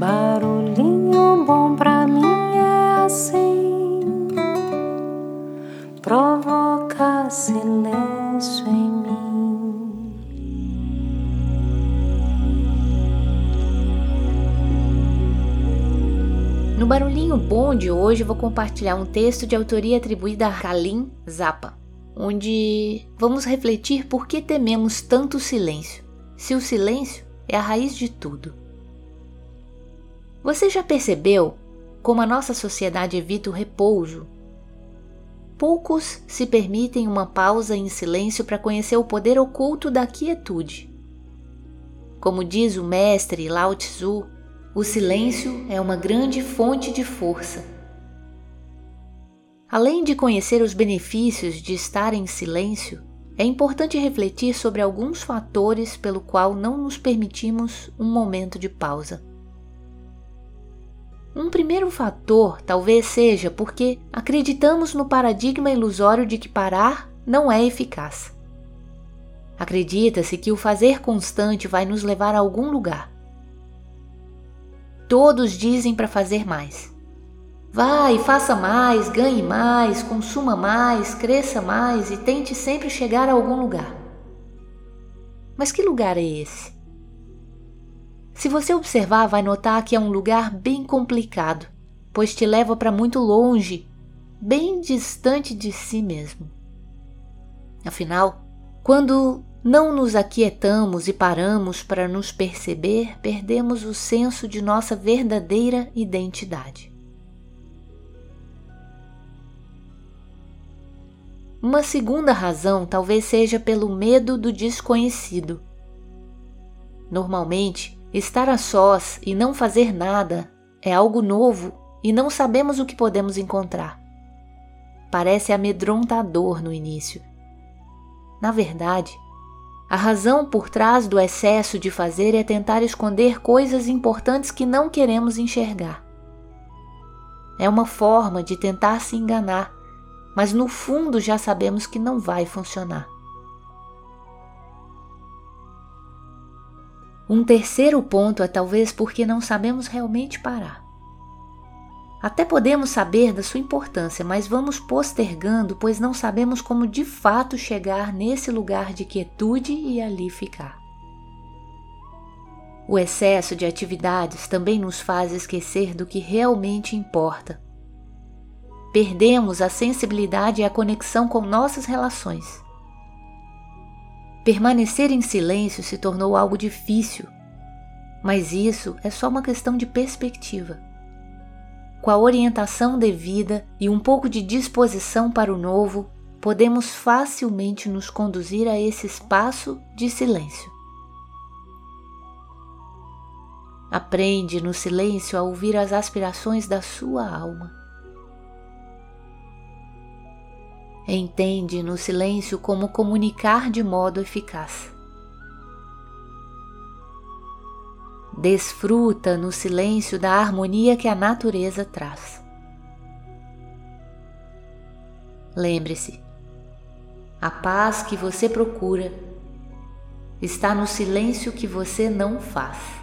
Barulhinho bom pra mim é assim, provoca silêncio em mim. No Barulhinho Bom de hoje, vou compartilhar um texto de autoria atribuída a Kalim Zappa, onde vamos refletir por que tememos tanto silêncio, se o silêncio é a raiz de tudo. Você já percebeu como a nossa sociedade evita o repouso? Poucos se permitem uma pausa em silêncio para conhecer o poder oculto da quietude. Como diz o mestre Lao Tzu, o silêncio é uma grande fonte de força. Além de conhecer os benefícios de estar em silêncio, é importante refletir sobre alguns fatores pelo qual não nos permitimos um momento de pausa. Um primeiro fator talvez seja porque acreditamos no paradigma ilusório de que parar não é eficaz. Acredita-se que o fazer constante vai nos levar a algum lugar. Todos dizem para fazer mais. Vai, faça mais, ganhe mais, consuma mais, cresça mais e tente sempre chegar a algum lugar. Mas que lugar é esse? Se você observar, vai notar que é um lugar bem complicado, pois te leva para muito longe, bem distante de si mesmo. Afinal, quando não nos aquietamos e paramos para nos perceber, perdemos o senso de nossa verdadeira identidade. Uma segunda razão talvez seja pelo medo do desconhecido. Normalmente, Estar a sós e não fazer nada é algo novo e não sabemos o que podemos encontrar. Parece amedrontador no início. Na verdade, a razão por trás do excesso de fazer é tentar esconder coisas importantes que não queremos enxergar. É uma forma de tentar se enganar, mas no fundo já sabemos que não vai funcionar. Um terceiro ponto é talvez porque não sabemos realmente parar. Até podemos saber da sua importância, mas vamos postergando, pois não sabemos como de fato chegar nesse lugar de quietude e ali ficar. O excesso de atividades também nos faz esquecer do que realmente importa. Perdemos a sensibilidade e a conexão com nossas relações. Permanecer em silêncio se tornou algo difícil, mas isso é só uma questão de perspectiva. Com a orientação devida e um pouco de disposição para o novo, podemos facilmente nos conduzir a esse espaço de silêncio. Aprende no silêncio a ouvir as aspirações da sua alma. Entende no silêncio como comunicar de modo eficaz. Desfruta no silêncio da harmonia que a natureza traz. Lembre-se, a paz que você procura está no silêncio que você não faz.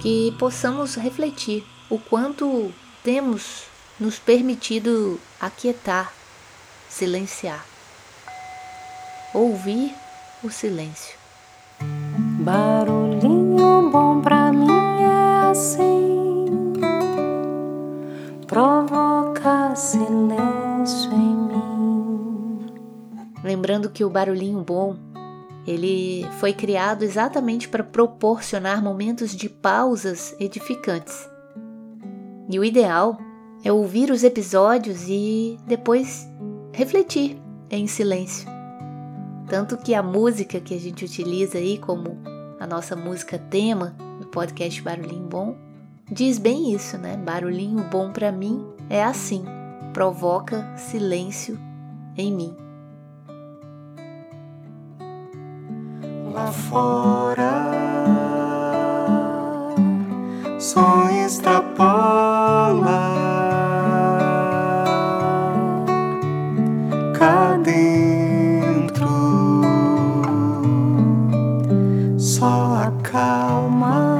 Que possamos refletir o quanto temos nos permitido aquietar, silenciar, ouvir o silêncio. Barulhinho bom pra mim é assim, provoca silêncio em mim. Lembrando que o barulhinho bom Ele foi criado exatamente para proporcionar momentos de pausas edificantes. E o ideal é ouvir os episódios e depois refletir em silêncio. Tanto que a música que a gente utiliza aí como a nossa música tema do podcast Barulhinho Bom diz bem isso, né? Barulhinho bom para mim é assim, provoca silêncio em mim. Fora, som extrapola. Cá dentro, só acalma. Barulhinho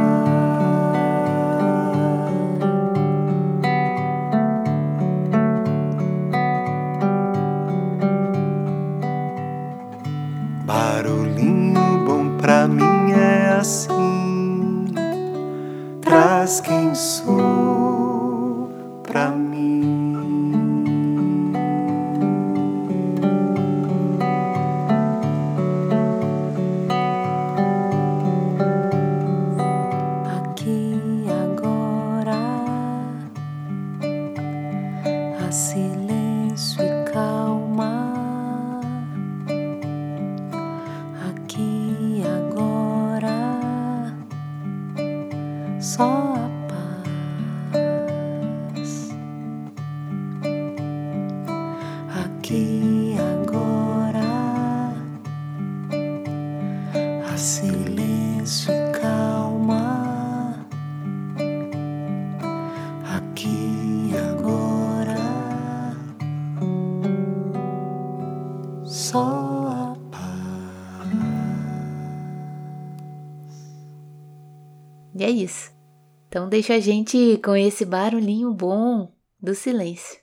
Pra mim. Aqui agora há silêncio Aqui agora há silêncio e calma. Aqui agora só a paz. E é isso. Então deixa a gente com esse barulhinho bom do silêncio.